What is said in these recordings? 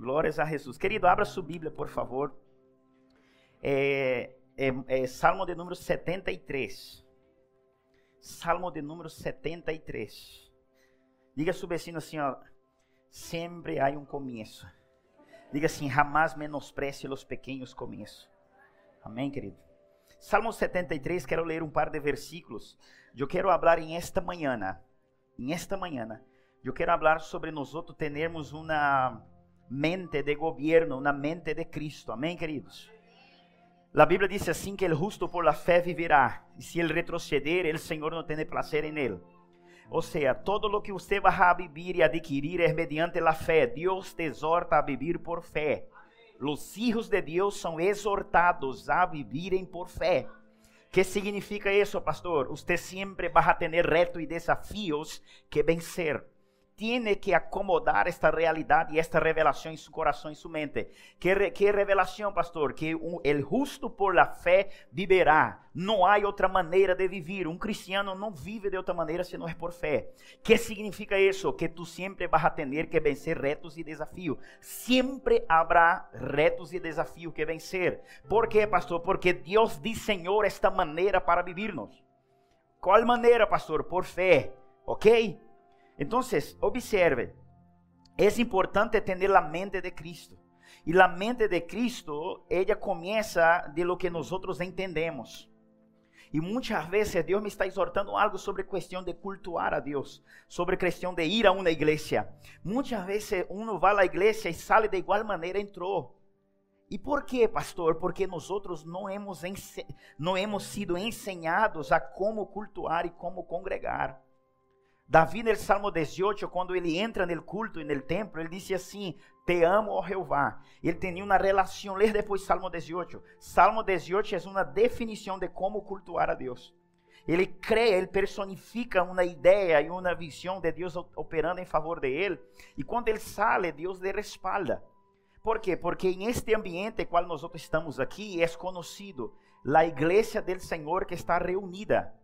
Glórias a Jesus. Querido, abra sua Bíblia, por favor. É, é, é Salmo de número 73. Salmo de número 73. Diga a seu vecino assim, ó. Sempre há um começo. Diga assim, jamais menosprecie os pequenos começos. Amém, querido? Salmo 73, quero ler um par de versículos. Eu quero falar em esta manhã, em esta manhã, eu quero falar sobre nós termos uma mente de governo, uma mente de Cristo. Amém, queridos? A Bíblia diz assim que o justo por la fé viverá, e se ele retroceder, o Senhor não tem prazer em ele. Ou seja, todo lo que você vai a vivir e adquirir é mediante a fé. Deus te exorta a viver por fé. Os hijos de Deus são exortados a vivirem por fé. que significa isso, pastor? Você sempre vai ter retos e desafios que vencer tiene que acomodar esta realidade e esta revelação em seu coração e sua mente. Que, que revelação, pastor? Que o el justo por la fé viverá. Não há outra maneira de viver. Um cristiano não vive de outra maneira se não é por fé. Que significa isso? Que tu sempre vas a ter que vencer retos e desafios. Sempre haverá retos e desafios que vencer. Por quê, pastor? Porque Deus desenhou esta maneira para vivirmos. Qual maneira, pastor? Por fé. Ok? Entonces, observe, es importante tener la mente de Cristo. Y la mente de Cristo, ella comienza de lo que nosotros entendemos. Y muchas veces Dios me está exhortando algo sobre cuestión de cultuar a Dios, sobre cuestión de ir a una iglesia. Muchas veces uno va a la iglesia y sale de igual manera entró. ¿Y por qué, pastor? Porque nosotros no hemos, no hemos sido enseñados a cómo cultuar y cómo congregar. Davi, no Salmo 18, quando ele entra no culto e no templo, ele disse assim: Te amo, ó Jeová. Ele tinha uma relação. Ler depois Salmo 18. Salmo 18 é uma definição de como cultuar a Deus. Ele crê, ele personifica uma ideia e uma visão de Deus operando em favor de ele. E quando ele sale, Deus lhe respalda. Por quê? Porque em este ambiente qual nós estamos aqui, é conhecido a igreja do Senhor que está reunida.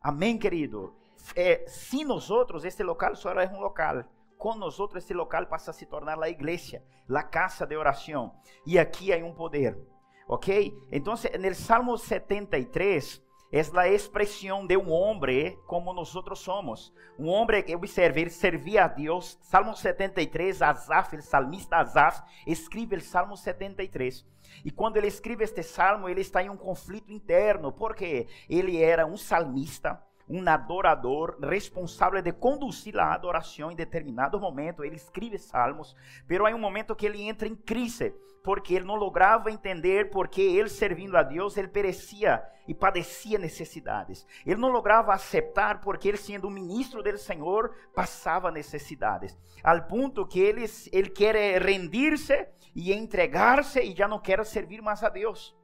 Amém, querido? É, sin nosotros este local só é um local, com nosotros este local passa a se tornar a igreja, a casa de oração. E aqui há um poder. ¿Ok? Então, no Salmo 73 é a expressão de um homem como nós somos. Um homem que, observe, ele servia a Deus. Salmo 73, Asaf, o salmista Asaf, escreve o Salmo 73. E quando ele escreve este salmo, ele está em um conflito interno, porque ele era um salmista, um adorador responsável de conduzir a adoração em determinado momento. Ele escreve salmos, pero há um momento que ele entra em crise, porque ele não lograva entender porque ele servindo a Deus, ele perecia e padecia necessidades. Ele não lograva aceitar porque ele sendo ministro do Senhor, passava necessidades. Al ponto que ele, ele quer rendir-se e entregar-se e já não quer servir mais a Deus.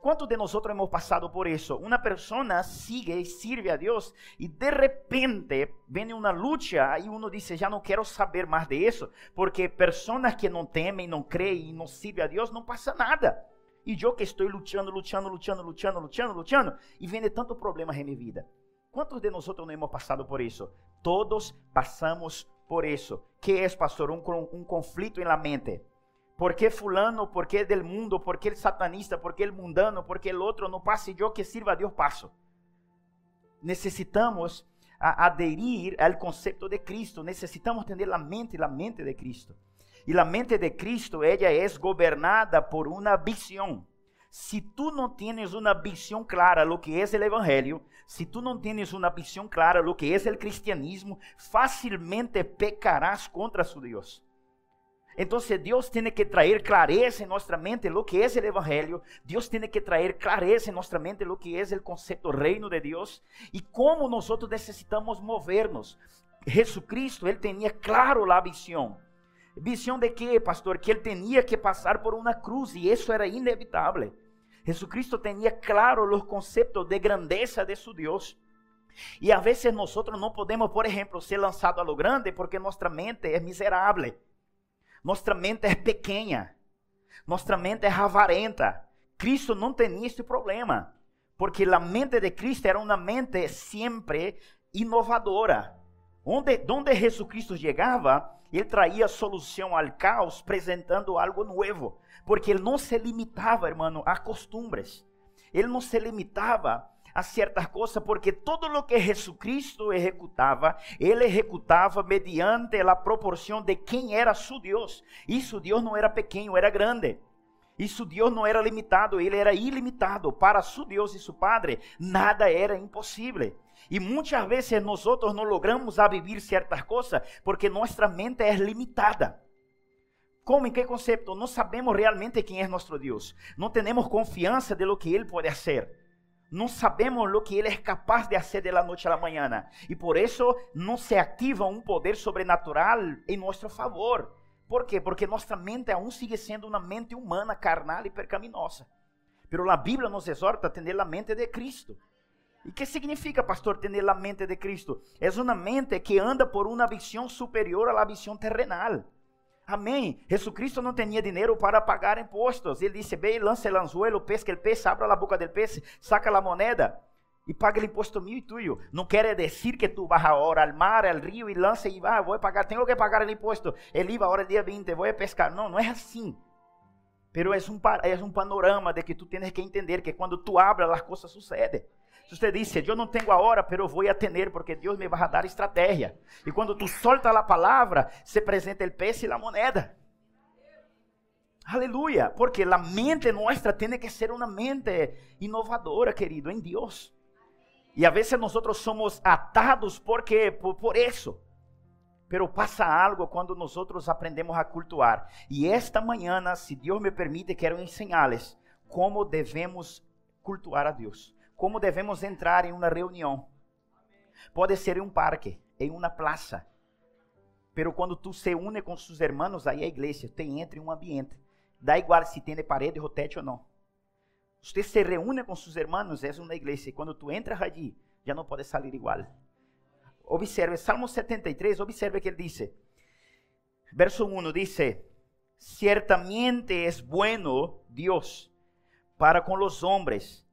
¿Cuántos de nosotros hemos pasado por eso? Una persona sigue y sirve a Dios y de repente viene una lucha y uno dice, ya no quiero saber más de eso, porque personas que no temen, no creen y no sirven a Dios, no pasa nada. Y yo que estoy luchando, luchando, luchando, luchando, luchando, luchando, y viene tantos problemas en mi vida. ¿Cuántos de nosotros no hemos pasado por eso? Todos pasamos por eso. ¿Qué es, pastor? Un conflicto en la mente. ¿Por qué fulano? ¿Por qué del mundo? ¿Por qué el satanista? ¿Por qué el mundano? ¿Por qué el otro no pasa y yo que sirva a Dios paso? Necesitamos adherir al concepto de Cristo. Necesitamos tener la mente, la mente de Cristo. Y la mente de Cristo, ella es gobernada por una visión. Si tú no tienes una visión clara lo que es el Evangelio, si tú no tienes una visión clara lo que es el cristianismo, fácilmente pecarás contra su Dios. Entonces Dios tiene que traer clareza en nuestra mente lo que es el Evangelio. Dios tiene que traer clareza en nuestra mente lo que es el concepto reino de Dios y cómo nosotros necesitamos movernos. Jesucristo, él tenía claro la visión. ¿Visión de qué, pastor? Que él tenía que pasar por una cruz y eso era inevitable. Jesucristo tenía claro los conceptos de grandeza de su Dios. Y a veces nosotros no podemos, por ejemplo, ser lanzados a lo grande porque nuestra mente es miserable. Nossa mente é pequena. Nossa mente é avarenta. Cristo não tinha esse problema. Porque a mente de Cristo era uma mente sempre inovadora. Onde, onde Jesucristo chegava, ele traía solução ao caos, apresentando algo novo. Porque ele não se limitava, hermano, a costumbres. Ele não se limitava a certas coisas, porque todo o que Jesucristo executava, ele executava mediante a proporção de quem era su Deus. E su não era pequeno, era grande. E su não era limitado, ele era ilimitado. Para su Deus e su Padre, nada era impossível. E muitas vezes nós não logramos a vivir certas coisas porque nossa mente é limitada. Como? Em que conceito? Não sabemos realmente quem é nosso Deus. Não temos confiança de lo que Ele pode fazer. Não sabemos o que Ele é capaz de fazer de la noite à manhã. E por isso não se ativa um poder sobrenatural em nosso favor. Por quê? Porque nossa mente aún sigue sendo uma mente humana, carnal e percaminosa. Pero a Bíblia nos exorta a ter a mente de Cristo. E que significa, pastor, ter a mente de Cristo? É uma mente que anda por uma visão superior à visão terrenal. Amém. Jesucristo não tinha dinheiro para pagar impostos. Ele disse: Ve, lance el anzuelo, pesca el pez, abra a boca del pez, saca a moneda e paga o imposto meu e tuyo. Não quer dizer que tu vas ahora al mar, al rio e lance e vai, vou pagar, tenho que pagar o imposto. Ele IVA ahora el dia 20, vou pescar. Não, não é assim. Pero é um, é um panorama de que tu tens que entender que quando tu abras, as coisas sucedem. Se você disse, eu não tenho a hora, pero vou atender, porque Deus me vai dar estratégia. E quando tu solta a palavra, se apresenta o peixe e a moneda. Aleluia, porque a mente nossa tem que ser uma mente inovadora, querido, em Deus. E a vezes nós somos atados porque por, por isso. Pero passa algo quando nós aprendemos a cultuar. E esta manhã, se Deus me permite, quero ensinar-lhes como devemos cultuar a Deus como devemos entrar em uma reunião. Pode ser em um parque, em uma praça. Pero quando tu se une com seus irmãos, aí é a igreja, te entra em um ambiente. Dá igual se tem de parede, rotete ou não. Você se reúne com seus irmãos, é uma igreja. E quando tu entras ali, já não pode sair igual. Observe, Salmo 73, observe que ele diz. Verso 1 diz: Ciertamente es bueno Dios para con los hombres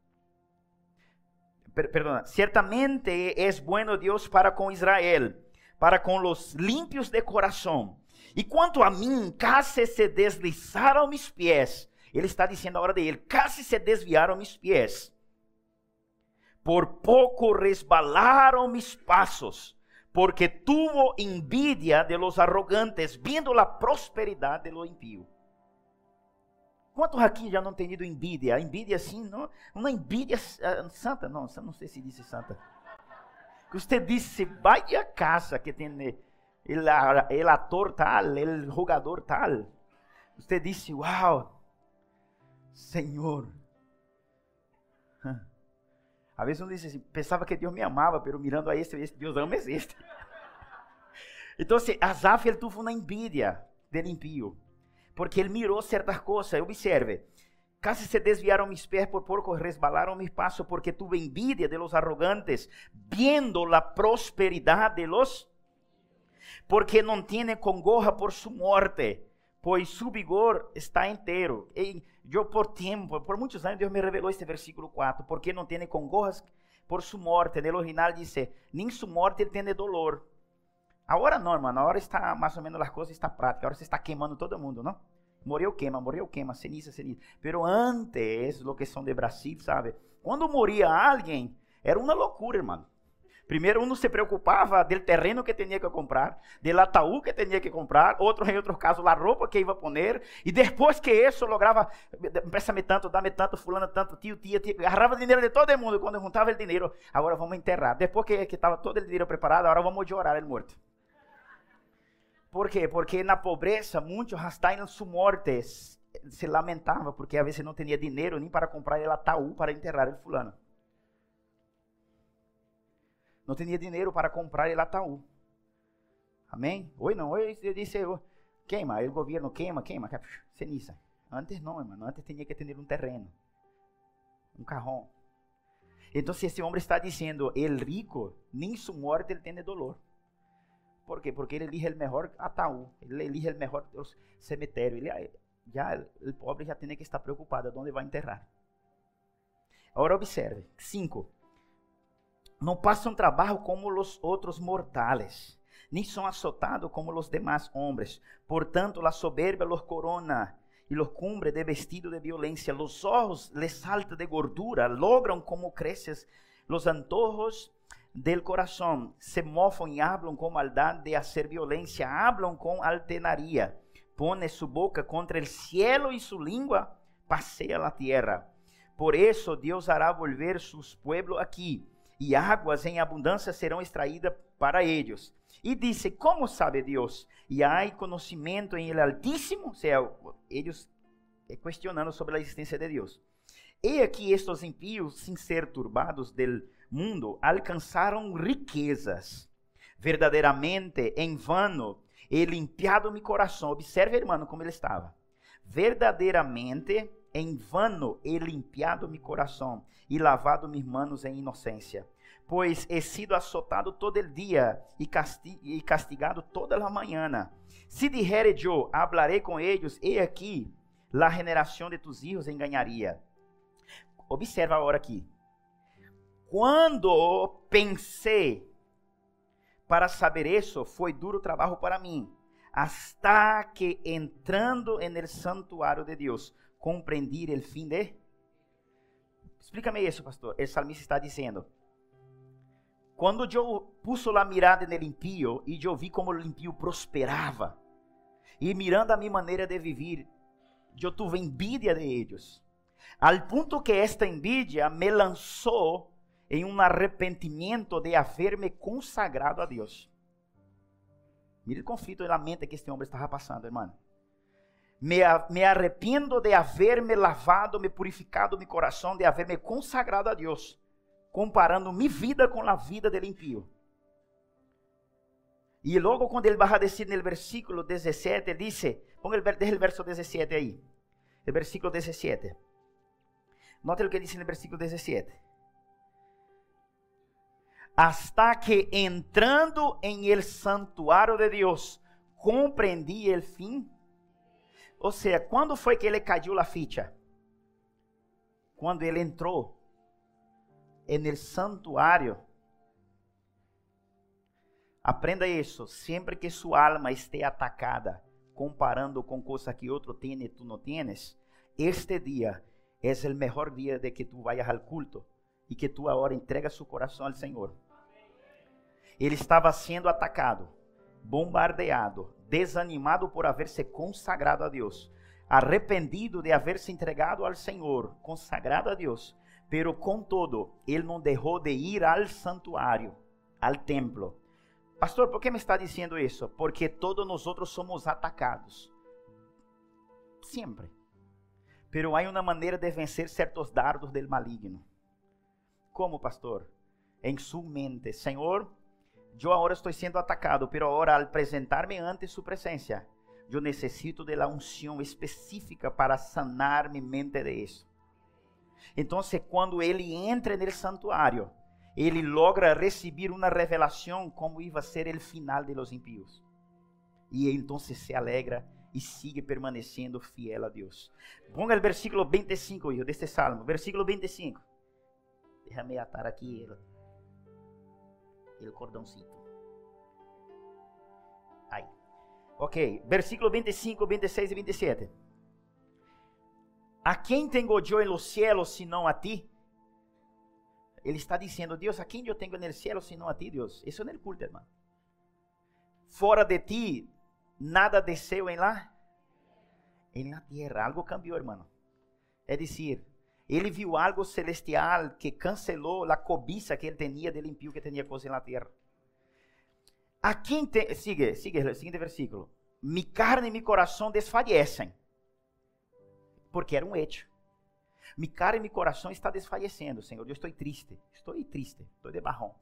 per, perdona, ciertamente es bueno Dios para con Israel, para con los limpios de corazón. E quanto a mim, casi se deslizaram mis pés. Ele está dizendo agora de ele, casi se desviaram mis pés. Por pouco resbalaram mis passos, porque tuvo envidia de los arrogantes, vindo a prosperidade de lo impío. Quantos aqui já não tem ido envidia? Envidia assim, não, uma envidia uh, santa, não, não sei se disse santa. Que você disse, vaya casa que tem el, el ator tal, el jogador tal. Você disse, uau, Senhor. Às vezes um disse assim, pensava que Deus me amava, pero mirando a este, este Deus ama este. Então, assim, Azaf, ele teve uma envidia del impio porque ele mirou certas coisas. Observe, casi se desviaram mis pés por porco, resbalaram mis pasos, porque tuve envidia de los arrogantes, viendo la prosperidad de los, porque não tiene congoja por su muerte, pois su vigor está inteiro. E eu por tempo, por muitos anos, Deus me revelou este versículo 4, porque não tiene congojas por su muerte. No original dice, nem su muerte tiene dolor. Agora não, mano. Agora está mais ou menos as coisas está prática. Agora você está queimando todo mundo, não? Morreu queima, morreu queima, ceniza, ceniza. Pero antes, lo que de Brasil, sabe? Quando morria alguém, era uma loucura, irmão. Primeiro, um se preocupava do terreno que tinha que comprar, do ataúd que tinha que comprar, outro, em outros casos, a roupa que ia poner, e depois que isso lograva, presta-me tanto, dá-me tanto, fulano tanto, tio, tia, tia, agarrava dinheiro de todo mundo, quando juntava o dinheiro, agora vamos enterrar. Depois que estava todo o dinheiro preparado, agora vamos chorar ele morto. Por quê? Porque na pobreza, muitos hasta em sua morte se lamentavam, porque a vezes não tinha dinheiro nem para comprar o ataúd para enterrar o fulano. Não tinha dinheiro para comprar o ataúd. Amém? Oi, não. Oi, eu disse, queima, o governo queima, queima, ceniza. Antes não, irmão. Antes tinha que ter um terreno, um carrão. Então, esse homem está dizendo, el rico, nem sua morte ele tem dolor. ¿Por qué? Porque él elige el mejor ataúd, él elige el mejor cementerio. Ele, ya el pobre ya tiene que estar preocupado dónde va a enterrar. Ahora observe. Cinco. Não passam trabalho como os outros mortais. ni son azotados como los demás hombres. Por tanto, la soberbia los corona y los cubre de vestido de violencia. Los ojos les salta de gordura, logran como creces los antojos del corazón. Se mofan y hablan con maldad de hacer violencia, hablan con altenaría. Pone su boca contra el cielo y su lengua pasea la tierra. Por eso Dios hará volver sus pueblos aquí y aguas en abundancia serán extraídas para ellos. Y dice, ¿cómo sabe Dios? Y hay conocimiento en el Altísimo, o sea, ellos cuestionando sobre la existencia de Dios. He aquí estos impíos, sin ser turbados del mundo, alcanzaron riquezas. Verdaderamente, en vano, he limpiado mi corazón. Observe, hermano, como ele estava. Verdadeiramente, em vano he limpiado mi coração e lavado mis manos em inocência. Pois he sido azotado todo el dia e castigado toda la manhã. Se dijere eu, hablaré com eles, e aqui, la generação de tus hijos engañaria. Observa agora aqui. Quando pensei para saber isso, foi duro trabalho para mim, hasta que entrando en el santuário de Deus, compreendi el fim de. Explícame isso, pastor. O salmista está dizendo: quando eu puso a mirada no impio e eu vi como o impio prosperava, e mirando a minha maneira de viver, eu tive envidia de eles, al ponto que esta envidia me lançou em um arrependimento de haver-me consagrado a Deus. Mire o conflito na mente que este homem estava passando, irmão. Me, me arrependo de haver-me lavado, me purificado meu coração, de haver-me consagrado a Deus, comparando minha vida com a vida do impio. E logo quando ele vai dizer no versículo 17, ele diz, põe o verso 17 aí, o versículo 17. Note o que diz no versículo 17 hasta que entrando en el santuário de Deus, compreendi el fim. Ou seja, quando foi que ele caiu a ficha? Quando ele entrou en el santuário. Aprenda isso. Sempre que sua alma esteja atacada, comparando com coisas que outro tem e tu não tienes, este dia é o melhor dia de que tu vayas al culto e que tu agora entrega seu coração ao Senhor. Ele estava sendo atacado, bombardeado, desanimado por haver se consagrado a Deus, arrependido de haver se entregado ao Senhor, consagrado a Deus. Pero contudo, ele não deixou de ir ao santuário, ao templo. Pastor, por que me está dizendo isso? Porque todos nós outros somos atacados. Sempre. Pero há uma maneira de vencer certos dardos del maligno. Como, pastor? Em sua mente, Senhor, eu agora estou sendo atacado, pero agora al apresentar-me ante sua presença, eu necessito de la unção específica para sanar minha mente de isso. Então, quando ele entra no santuário, ele logra receber uma revelação como ia ser o final de los impíos. E então se alegra e sigue permanecendo fiel a Deus. Ponga o versículo 25, hijo, deste salmo. Versículo 25. Déjame atar aqui el cordãozinho. Aí. Ok, versículo 25, 26 e 27. A quem tenho eu em los cielos, senão a ti? Ele está dizendo, Deus, a quem eu tenho no céu, senão a ti, Deus? Isso é no culto, irmão. Fora de ti, nada desceu em lá? Em la tierra. Algo cambiou, irmão. É dizer, ele viu algo celestial que cancelou a cobiça que ele tinha de impio que tinha coisas na terra. A quem te... sigue, sigue, o seguinte versículo. Mi carne e mi coração desfalecem. Porque era um hecho. Mi carne e mi coração está desfalecendo, Senhor. Eu estou triste. Estou triste. Estou de barrão.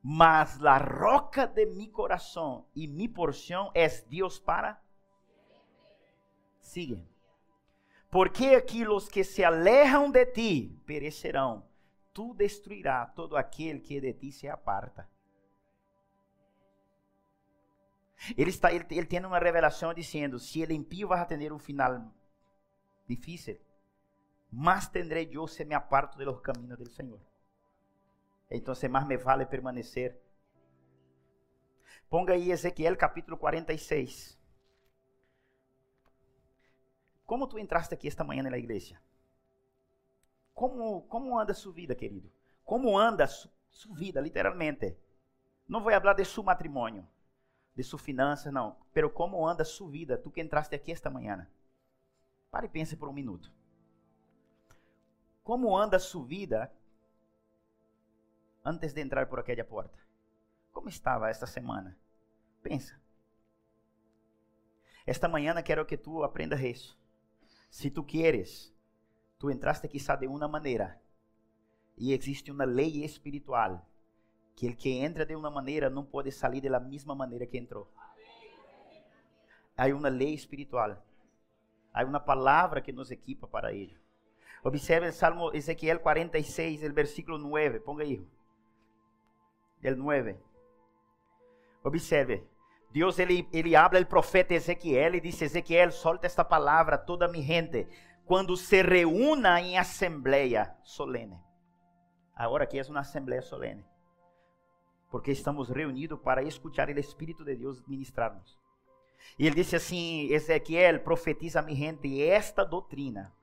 Mas a roca de mi coração e mi porção é Deus para. Sigue. Porque aqui os que se alejam de ti perecerão. Tu destruirá todo aquele que de ti se aparta. Ele está, ele, ele tem uma revelação dizendo: se ele impio vai ter um final difícil, mas tendré eu se me aparto de los caminos del Senhor. Então, mais me vale permanecer. Ponga aí Ezequiel capítulo 46. Como tu entraste aqui esta manhã na igreja? Como, como anda sua vida, querido? Como anda su, sua vida, literalmente? Não vou falar de seu matrimônio, de sua finança, não. Pero como anda sua vida, tu que entraste aqui esta manhã? Pare e pense por um minuto. Como anda sua vida antes de entrar por aquela porta? Como estava esta semana? Pensa. Esta manhã quero que tu aprendas isso. Se tu queres, tu entraste quizá de uma maneira e existe uma lei espiritual que el que entra de uma maneira não pode sair da mesma maneira que entrou. Há uma lei espiritual. Há uma palavra que nos equipa para ello. Observe o Salmo Ezequiel 46, el versículo 9. Ponga aí. El 9. Observe. Deus ele, ele habla el profeta Ezequiel e diz: Ezequiel, solta esta palavra a toda mi gente quando se reúna em assembleia solene. Agora aqui é uma assembleia solene porque estamos reunidos para escutar o Espírito de Deus ministrar-nos. E ele disse assim: Ezequiel, profetiza a mi gente esta doutrina.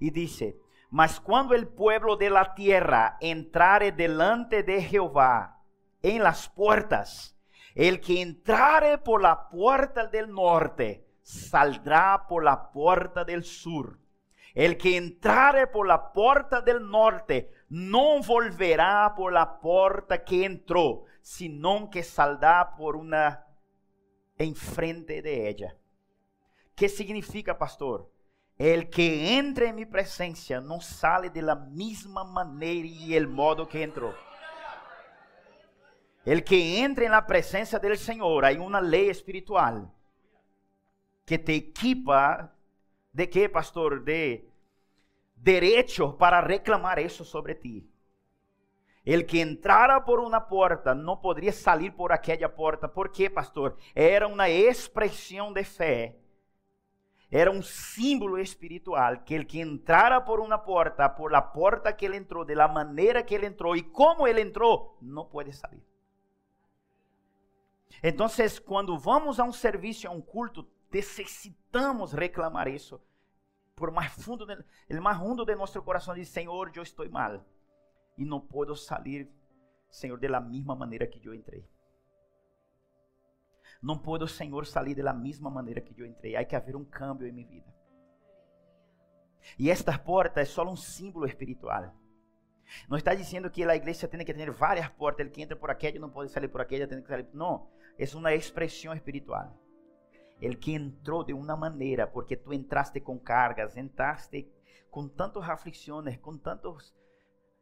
E disse: Mas quando o pueblo de la tierra entrare delante de Jehová em las puertas, el que entrare por la puerta del norte saldrá por la puerta del sur. El que entrare por la puerta del norte não volverá por la porta que entrou, senão que saldrá por uma em frente de ella. Que significa, pastor? El que entra em minha presença não sale de la mesma maneira e el modo que entrou. El que entra em la presença del Senhor, há uma lei espiritual que te equipa de que, pastor? De derecho para reclamar isso sobre ti. El que entrara por uma porta não poderia sair por aquela porta. Por quê, pastor? Era uma expressão de fé. Era um símbolo espiritual que el que entrara por uma porta, por la porta que ele entrou, de la maneira que ele entrou e como ele entrou, não pode sair. Então, quando vamos a um serviço, a um culto, necessitamos reclamar isso por mais fundo, el mais fundo de nosso coração diz: Senhor, eu estou mal e não posso sair, Senhor, de la mesma maneira que eu entrei. Não posso, Senhor, sair da mesma maneira que eu entrei. Há que haver um cambio em minha vida. E esta porta é só um símbolo espiritual. Não está dizendo que a igreja tem que ter várias portas. Ele que entra por aquela não pode sair por aquela, tem que sair. Não, é uma expressão espiritual. El que entrou de uma maneira, porque tu entraste com cargas, entraste com tantas aflições, com tantos,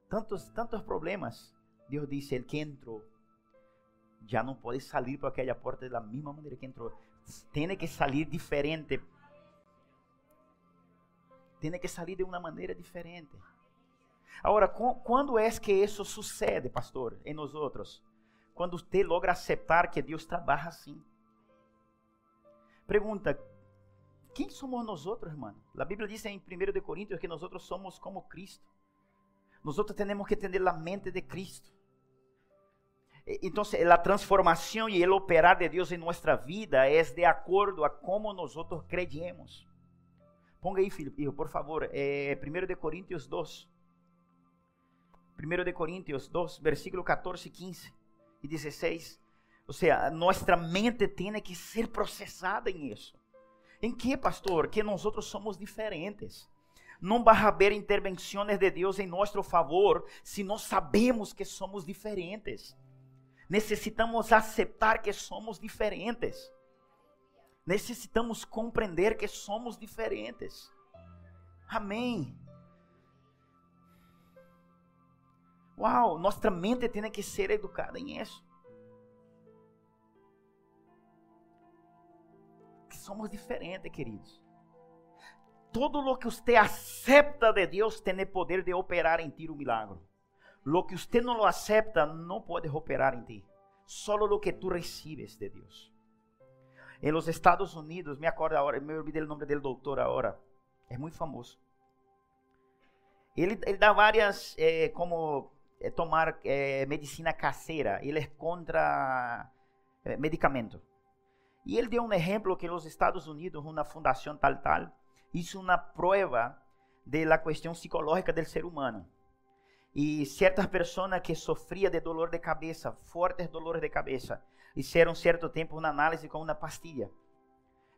tantos, tantos problemas. Deus disse: El que entrou já não pode sair por aquela porta da mesma maneira que entrou. Tem que sair diferente. Tem que sair de uma maneira diferente. Agora, quando é que isso sucede, pastor, em nós outros? Quando você logra aceitar que Deus trabalha assim. Pergunta: quem somos nós outros, irmão? A Bíblia diz em 1 de Coríntios que nós outros somos como Cristo. Nós outros temos que ter a mente de Cristo. Então, a transformação e o operar de Deus em nossa vida é de acordo a como nós outros. Ponga aí, filho, por favor, é, 1 de Coríntios 2. 1 de Coríntios 2, versículo 14, 15 e 16. Ou seja, nossa mente tem que ser processada em isso. Em que, pastor? Que nós outros somos diferentes. Não vai haver intervenções de Deus em nosso favor se nós sabemos que somos diferentes. Necessitamos aceitar que somos diferentes. Necessitamos compreender que somos diferentes. Amém. Uau, nossa mente tem que ser educada em isso. somos diferentes, queridos. Todo lo que usted acepta de Deus tem poder de operar em ti um milagre. Lo que usted não lo acepta não pode operar em ti. Solo lo que tú recibes de Deus. Em los Estados Unidos, me acordo agora, me olvidei o nome do doutor agora. É muito famoso. Ele, ele dá várias, é, como tomar é, medicina caseira. Ele é contra eh, medicamento. E ele deu um exemplo que nos Estados Unidos, uma fundação tal tal, hizo uma prova da questão psicológica do ser humano. E certas pessoas que sofriam de dolor de cabeça, fortes dolores de cabeça, fizeram certo tempo uma análise com uma pastilha.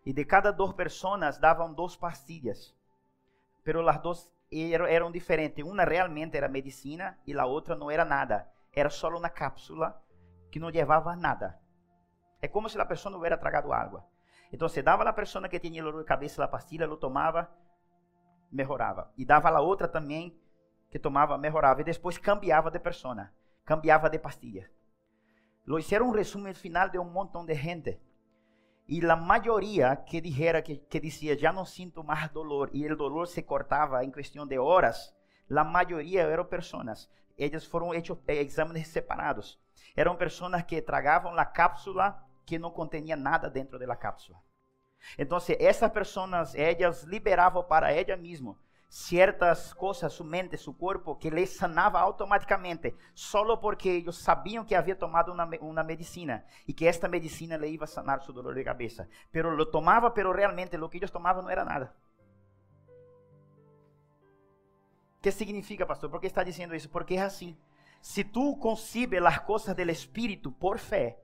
E de cada duas pessoas davam duas pastilhas. Pero as duas eram diferentes. Uma realmente era medicina e a outra não era nada. Era só uma cápsula que não levava nada. É como se a pessoa não hubiera tragado água. Então, se dava a pessoa que tinha dolor de cabeça a pastilha, lo tomava, melhorava. E dava a outra também que tomava, melhorava. E depois cambiava de pessoa, cambiava de pastilha. Lo hicieron un resumen final de un montón de gente. Y la mayoría que dijera que, que decía, ya no siento más dolor, y el dolor se cortaba en cuestión de horas, la mayoría eran personas, ellas fueron hechos eh, exámenes separados. Eram pessoas que tragavam a cápsula que não continha nada dentro da cápsula. Então, essas pessoas, elas liberavam para ela mesma certas coisas, sua mente, seu corpo, que lhe sanava automaticamente, só porque eles sabiam que havia tomado uma, uma medicina e que esta medicina lhe ia sanar seu dolor de cabeça. Pero lo tomava, pero realmente o que eles tomavam não era nada. O que significa, pastor? Por que está dizendo isso? Porque é assim. Se tu concibes as coisas do Espírito por fé,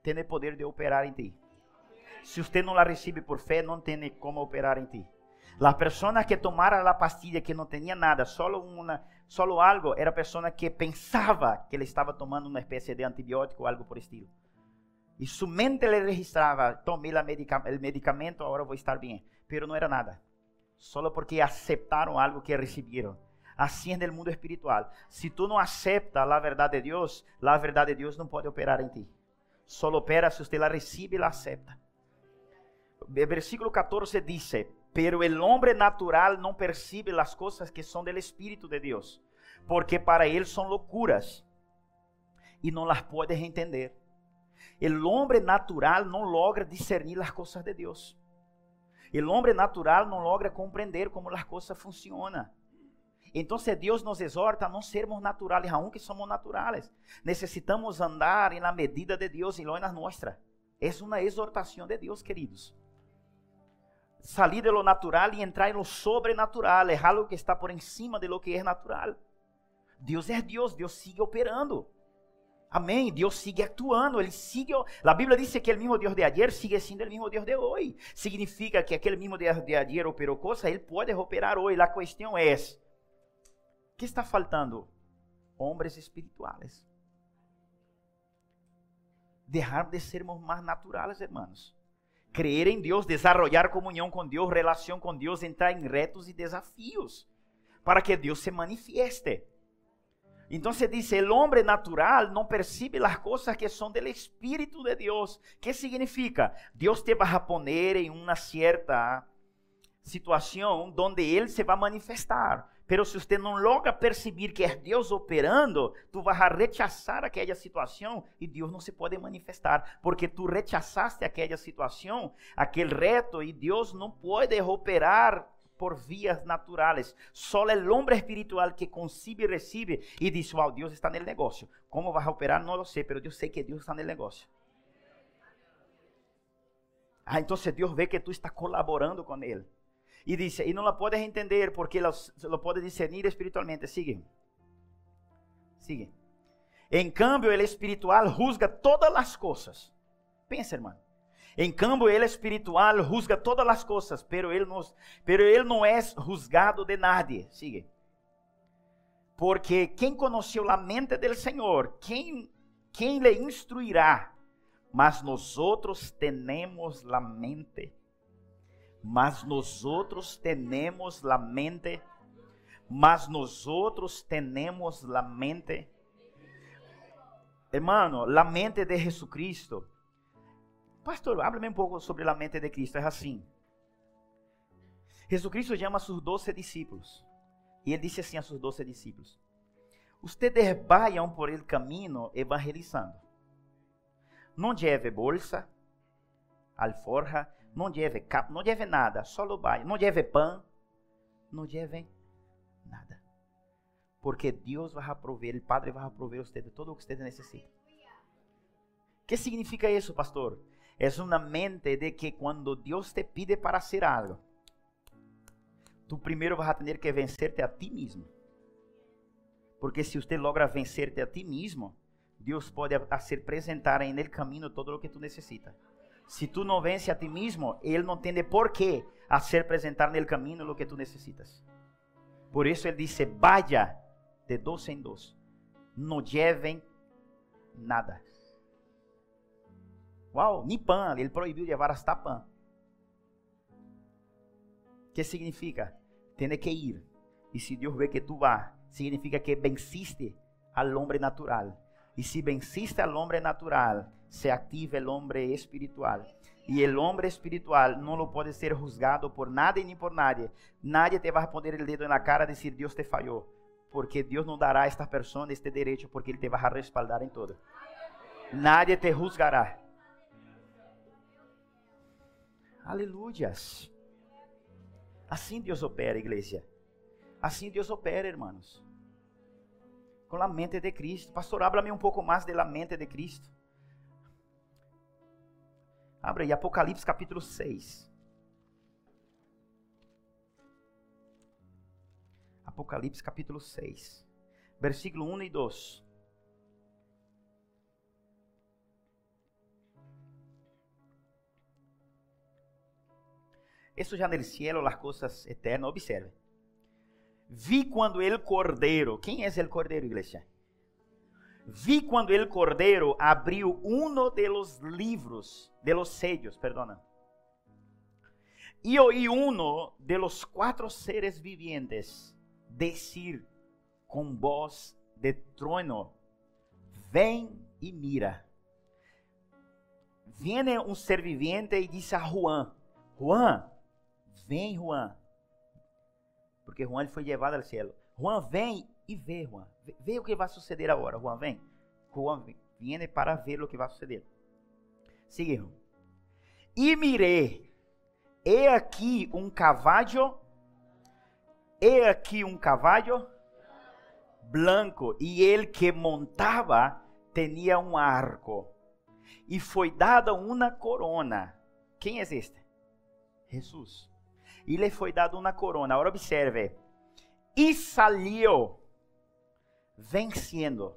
tem poder de operar em ti. Se você não la recebe por fé, não tem como operar em ti. Las personas que tomaram a pastilla que não tinha nada, solo, uma, solo algo, era pessoa que pensava que ele estava tomando uma espécie de antibiótico ou algo por estilo. E sua mente le registrava, tomei o medica medicamento, agora vou estar bem. Pero não era nada. Solo porque aceptaram algo que receberam. Assim é no mundo espiritual. Se tu não acepta a verdade de Deus, a verdade de Deus não pode operar em ti. Solo opera se você la recebe e la acepta. Versículo 14 diz: Pero el hombre natural no percibe las cosas que son del Espíritu de Dios, porque para él son locuras y no las puedes entender. El hombre natural no logra discernir las cosas de Dios. El hombre natural no logra comprender cómo las cosas funcionan. Entonces Dios nos exhorta a no sermos naturales, aunque somos naturales. Necesitamos andar en la medida de Dios y no en la nuestra. Es una exhortación de Dios, queridos salir de lo natural e entrar em lo sobrenatural, é algo que está por encima de lo que é natural. Deus é Deus, Deus sigue operando. Amém. Deus sigue actuando, Ele sigue. A Bíblia diz que o mesmo Deus de ayer sigue sendo o mesmo Deus de hoje. Significa que aquele mesmo Deus de ayer operou coisas, Ele pode operar hoje. A questão é: que está faltando? Homens espirituais. Deixar de sermos mais naturais, hermanos creer en Dios, desarrollar comunión con Dios, relación con Dios, entrar en retos y desafíos para que Dios se manifieste. Entonces dice, el hombre natural no percibe las cosas que son del Espíritu de Dios. ¿Qué significa? Dios te va a poner en una cierta situación donde Él se va a manifestar. Pero se você não logra perceber que é Deus operando, tu vas a rechazar aquela situação e Deus não se pode manifestar, porque tu rechazaste aquela situação, aquele reto e Deus não pode operar por vias naturais. Só o homem espiritual que concibe e recebe e diz: "Wow, Deus está no negócio. Como vai operar? Não sei, pero eu sei que Deus está no negócio." Ah, então Deus vê que tu está colaborando com ele. Y dice, y no la puedes entender porque lo, lo puedes discernir espiritualmente. Sigue. Sigue. En cambio, el espiritual juzga todas las cosas. Pensa, hermano. En cambio, el espiritual juzga todas las cosas, pero él, no, pero él no es juzgado de nadie. Sigue. Porque quem conheceu a mente del Senhor, quem, quem lhe instruirá? Mas nós outros temos a mente mas nosotros tenemos la mente, mas nosotros tenemos la mente. Hermano, la mente de Jesucristo. Pastor, háblame um pouco sobre a mente de Cristo. É assim. Jesucristo chama seus doze discípulos. E ele disse assim a seus doze discípulos: Ustedes vayan por el camino evangelizando. Não lleve bolsa, alforja, não capa, não lleve nada, só vai. Não lleve pão, não lleve nada. Porque Deus vai prover, o Padre vai prover você de tudo o que você necessita. que significa isso, pastor? É uma mente de que quando Deus te pide para fazer algo, tu primeiro vas a ter que vencerte a ti mesmo. Porque se você logra vencerte a ti mesmo, Deus pode hacer presentar en el camino todo lo que tu necessitas. Se tu não vence a ti mesmo, Ele não tem por que hacer presentar no caminho lo que tu necessitas. Por isso Ele disse: vaya de dos em dos, não lleven nada. Uau, ni pan, Ele proibiu levar hasta pan. que significa? Tem que ir. E se Deus vê que tu vas, significa que venciste al hombre natural. Y si venciste al hombre natural, se activa el hombre espiritual. Y el hombre espiritual no lo puede ser juzgado por nadie ni por nadie. Nadie te va a poner el dedo en la cara y decir Dios te falló. Porque Dios no dará a esta persona este derecho porque Él te va a respaldar en todo. Nadie te juzgará. Aleluyas. Assim Deus opera, igreja. Assim Deus opera, irmãos. Com a mente de Cristo. Pastor, háblame um pouco mais da mente de Cristo. Abra aí Apocalipse capítulo 6. Apocalipse capítulo 6. Versículo 1 e 2. Isso já no cielo, as coisas eternas. Observe. Vi quando el cordeiro, quem é el cordeiro, igreja? Vi quando el cordeiro abriu uno de los livros, de los sellos, perdona. E oí uno de los quatro seres vivientes decir com voz de trueno: Vem e mira. Viene um ser viviente e disse a Juan: Juan, vem, Juan. Porque Juan foi levado ao céu. Juan vem e vê, Juan. Vê, vê o que vai suceder agora. Juan vem. Juan vem para ver o que vai suceder. Sigue. E mirei. E aqui um cavalo. E aqui um cavalo branco. E ele que montava tinha um arco. E foi dada uma corona. Quem é este? Jesus e lhe foi dado uma corona. Agora observe. E saiu vencendo.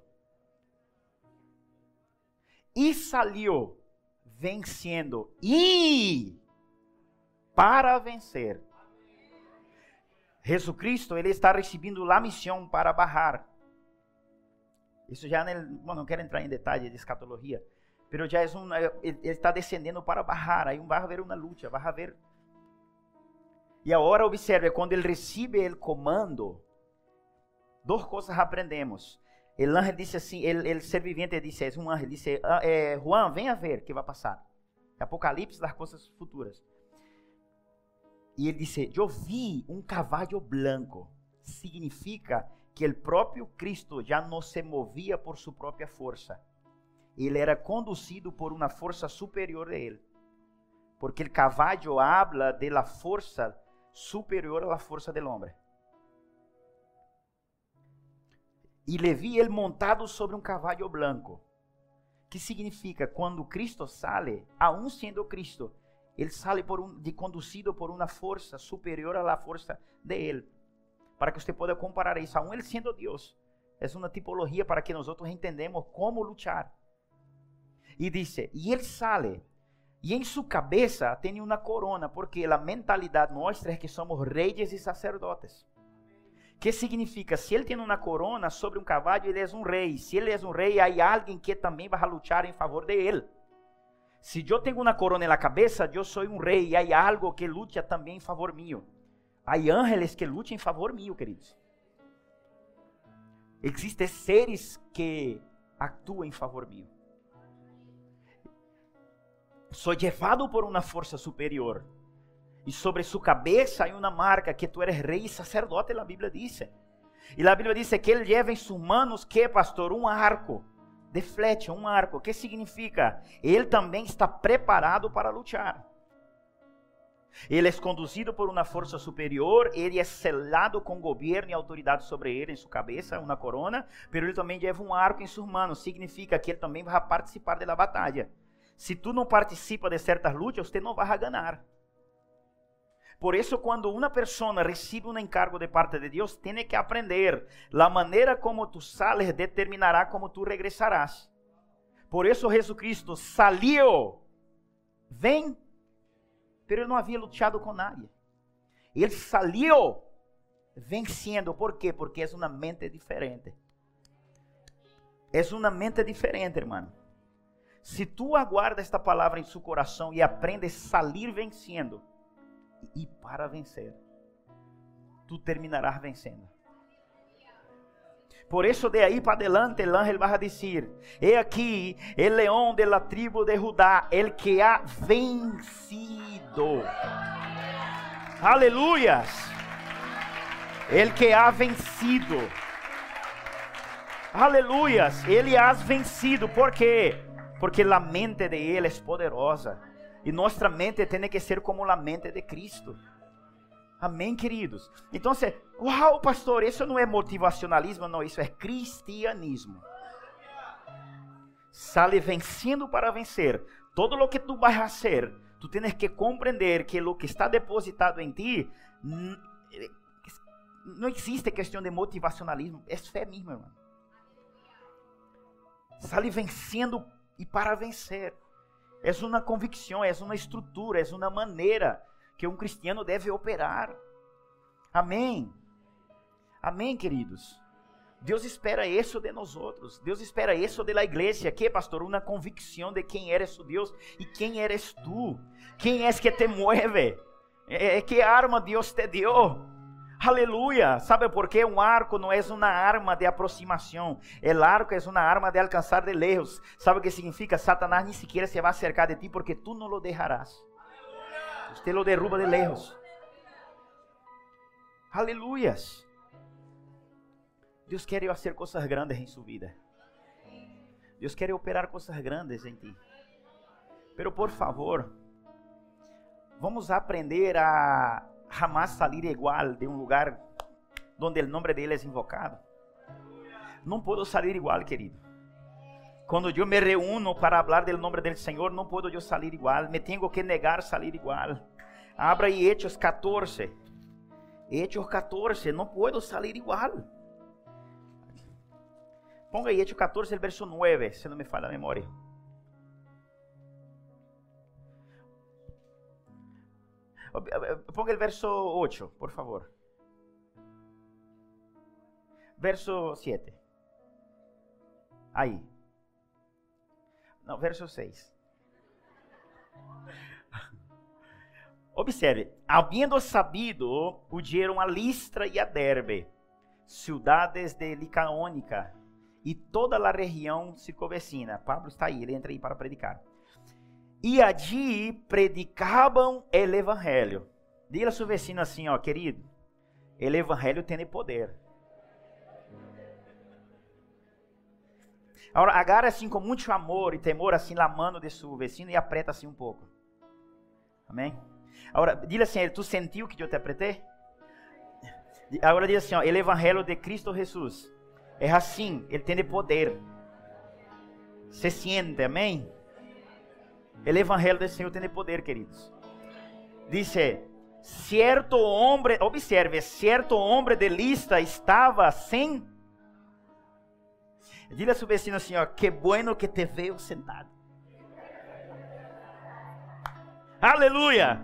E saiu vencendo. E para vencer. Jesus Cristo, ele está recebendo a missão para barrar. Isso já, bom, não quero entrar em detalhe de escatologia, mas já é um, ele está descendendo para barrar. Aí vai haver uma luta, vai haver e agora observe, quando ele recebe o comando, duas coisas aprendemos. Anjo disse assim, o ser vivente disse, é anjo, disse, ah, é, Juan, venha ver o que vai passar. Apocalipse das coisas futuras. E ele disse, eu vi um cavalo branco. Significa que o próprio Cristo já não se movia por sua própria força. Ele era conduzido por uma força superior a ele. Porque o cavalo habla de la força superior à força do homem. E Levi ele montado sobre um cavalo branco, que significa quando Cristo sale, aún sendo Cristo, ele sale por um, de conduzido por uma força superior à força de ele. Para que você possa comparar isso, aún ele sendo Deus, é uma tipologia para que nós entendamos como lutar. E disse, e ele sale e em sua cabeça tem uma corona, porque a mentalidade nossa é que somos reis e sacerdotes. Que significa, se ele tem uma corona sobre um cavalo, ele é um rei. Se ele é um rei, há alguém que também vai lutar em favor de ele. Se eu tenho uma corona na cabeça, eu sou um rei e há algo que luta também em favor mío. Há ángeles que lutam em favor mío, queridos. Existem seres que atuam em favor mío sou levado por uma força superior. E sobre sua cabeça há uma marca que tu eres rei e sacerdote, a Bíblia diz. E a Bíblia diz que ele leva em suas manos, que pastor? Um arco de flecha, um arco. O que significa? Ele também está preparado para lutar. Ele é conduzido por uma força superior, ele é selado com governo e autoridade sobre ele em sua cabeça, uma corona, mas ele também leva um arco em sua mão, significa que ele também vai participar da batalha. Se tu não participa de certas lutas, você não vai ganhar. Por isso, quando uma pessoa recebe um encargo de parte de Deus, tem que aprender. A maneira como tu sales determinará como tu regressarás. Por isso, Jesucristo vem pero ele não havia lutado com nadie. Ele saiu vencendo. ¿Por quê? Porque é uma mente diferente. É uma mente diferente, irmão. Se tu aguarda esta palavra em seu coração e aprendes a sair vencendo, e para vencer, tu terminarás vencendo. Por isso, de aí para adelante, el ángel vai dizer: He aqui, el leão de la tribo de Judá, el que ha vencido. Aleluias. El que ha vencido. Aleluias. Ele has vencido. Por quê? Porque a mente de ele é poderosa. E nossa mente tem que ser como a mente de Cristo. Amém, queridos? Então uau, pastor, isso não é motivacionalismo, não, isso é cristianismo. Sale vencendo para vencer. Todo o que tu vai fazer, tu tens que compreender que o que está depositado em ti não existe questão de motivacionalismo, é fé mesmo, irmão. Sale vencendo e para vencer. É uma convicção, é uma estrutura, é uma maneira que um cristiano deve operar. Amém. Amém, queridos. Deus espera isso de nós outros. Deus espera isso da igreja. Que, pastor? Uma convicção de quem eres o Deus e quem eres tu. Quem és que te mueve? É, é, que arma Deus te deu? Aleluia! Sabe por quê? Um arco não é uma arma de aproximação. O arco é uma arma de alcançar de lejos. Sabe o que significa? Satanás nem sequer se vai acercar de ti porque tu não o deixarás. Usted lo derruba de lejos. Aleluias. Deus quer fazer coisas grandes em sua vida. Deus quer operar coisas grandes em ti. Pero por favor, vamos aprender a jamás sair igual de um lugar onde o nome dele é invocado. Não posso sair igual, querido. Quando eu me reúno para falar do nome do Senhor, não posso eu sair igual. Me tenho que negar sair igual. Abra aí Hechos 14. Hechos 14. Não posso sair igual. Ponga aí Hechos 14, verso 9, se não me falha a memória. Ponga o verso 8, por favor. Verso 7. Aí. Não, verso 6. Observe, havendo sabido, pudieron a Listra e a Derbe, cidades de Licaônica e toda a região circunvecina. Pablo está aí, ele entra aí para predicar. E allí predicavam o evangelho. Diga a seu vecino assim, ó, querido, o evangelho tem poder. Agora, agarra assim com muito amor e temor, assim, na mano de seu vecino e apreta assim um pouco. Amém? Agora, diga assim, tu sentiu que eu te apretei? Agora diz assim, ó, o evangelho de Cristo Jesus é assim, ele tem poder. Se siente, amém? O evangelho do Senhor tem poder, queridos. Dice, certo homem, observe, certo homem de lista estava sem Diga a seu vecino assim, ó, que bueno que te veio sentado. Aleluia!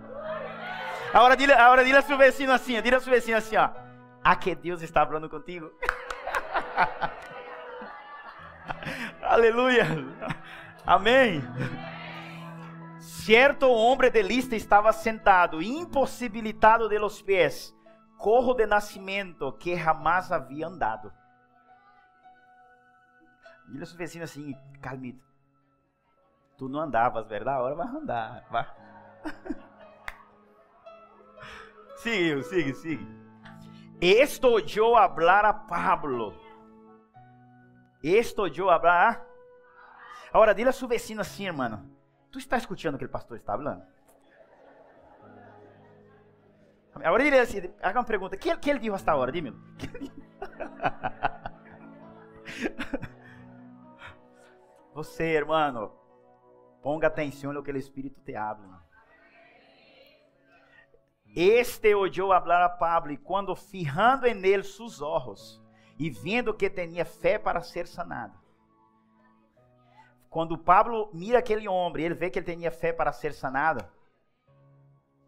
Agora dile, agora dile a seu vecino assim, dile a seu vecino assim, ó, a que Deus está falando contigo. Aleluia! Amém! Certo homem de lista estava sentado, impossibilitado de los pés, corro de nascimento que jamais havia andado. Dile a vecino assim, calmito. Tu não andavas, verdade? Agora vai andar. Vai. sigue, sigue, sigue. Esto yo hablar a Pablo. Esto yo hablar. Agora, dile a seu vecino assim, irmão. Tu está escutando o que o pastor está falando? Agora ele assim, haga uma pergunta. Que, que ele disse hasta agora? Dime. Você, hermano, ponga atenção no que o Espírito te habla. Este oyó hablar a Pablo, e quando fijando en él sus ojos, e vendo que tinha fé para ser sanado. Quando Pablo mira aquele homem, ele vê que ele tinha fé para ser sanado,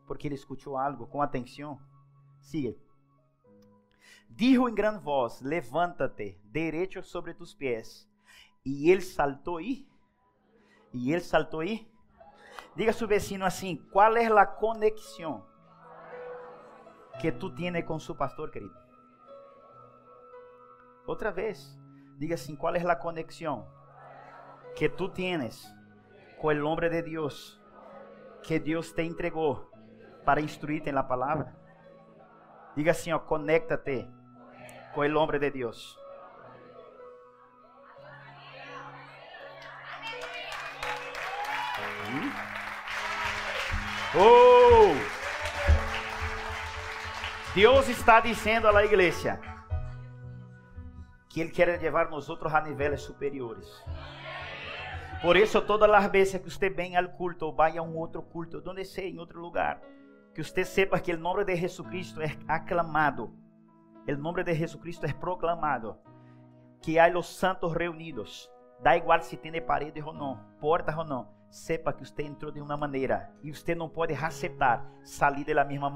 porque ele escutou algo com atenção. Siga. Dijo em grande voz: Levanta-te, derecho sobre tus pés. E ele saltou aí. E ele saltou aí. Diga a seu vecino assim: Qual é a conexão que tu tienes com seu pastor, querido? Outra vez, diga assim: Qual é a conexão que tu tienes com o homem de Deus que Deus te entregou para instruir-te na palavra? Diga assim: ó, Conéctate com o homem de Deus. Oh! Deus está dizendo à igreja que Ele quer levar nós outros a níveis superiores. Por isso, todas as vezes que você venha ao culto ou vá a um outro culto, onde seja, em outro lugar, que você sepa que o nome de Jesucristo é aclamado, o nome de Jesucristo é proclamado, que há os santos reunidos, da igual se tem paredes ou não, portas ou não, sepa que você entrou de uma maneira e você não pode aceitar sair da mesma maneira.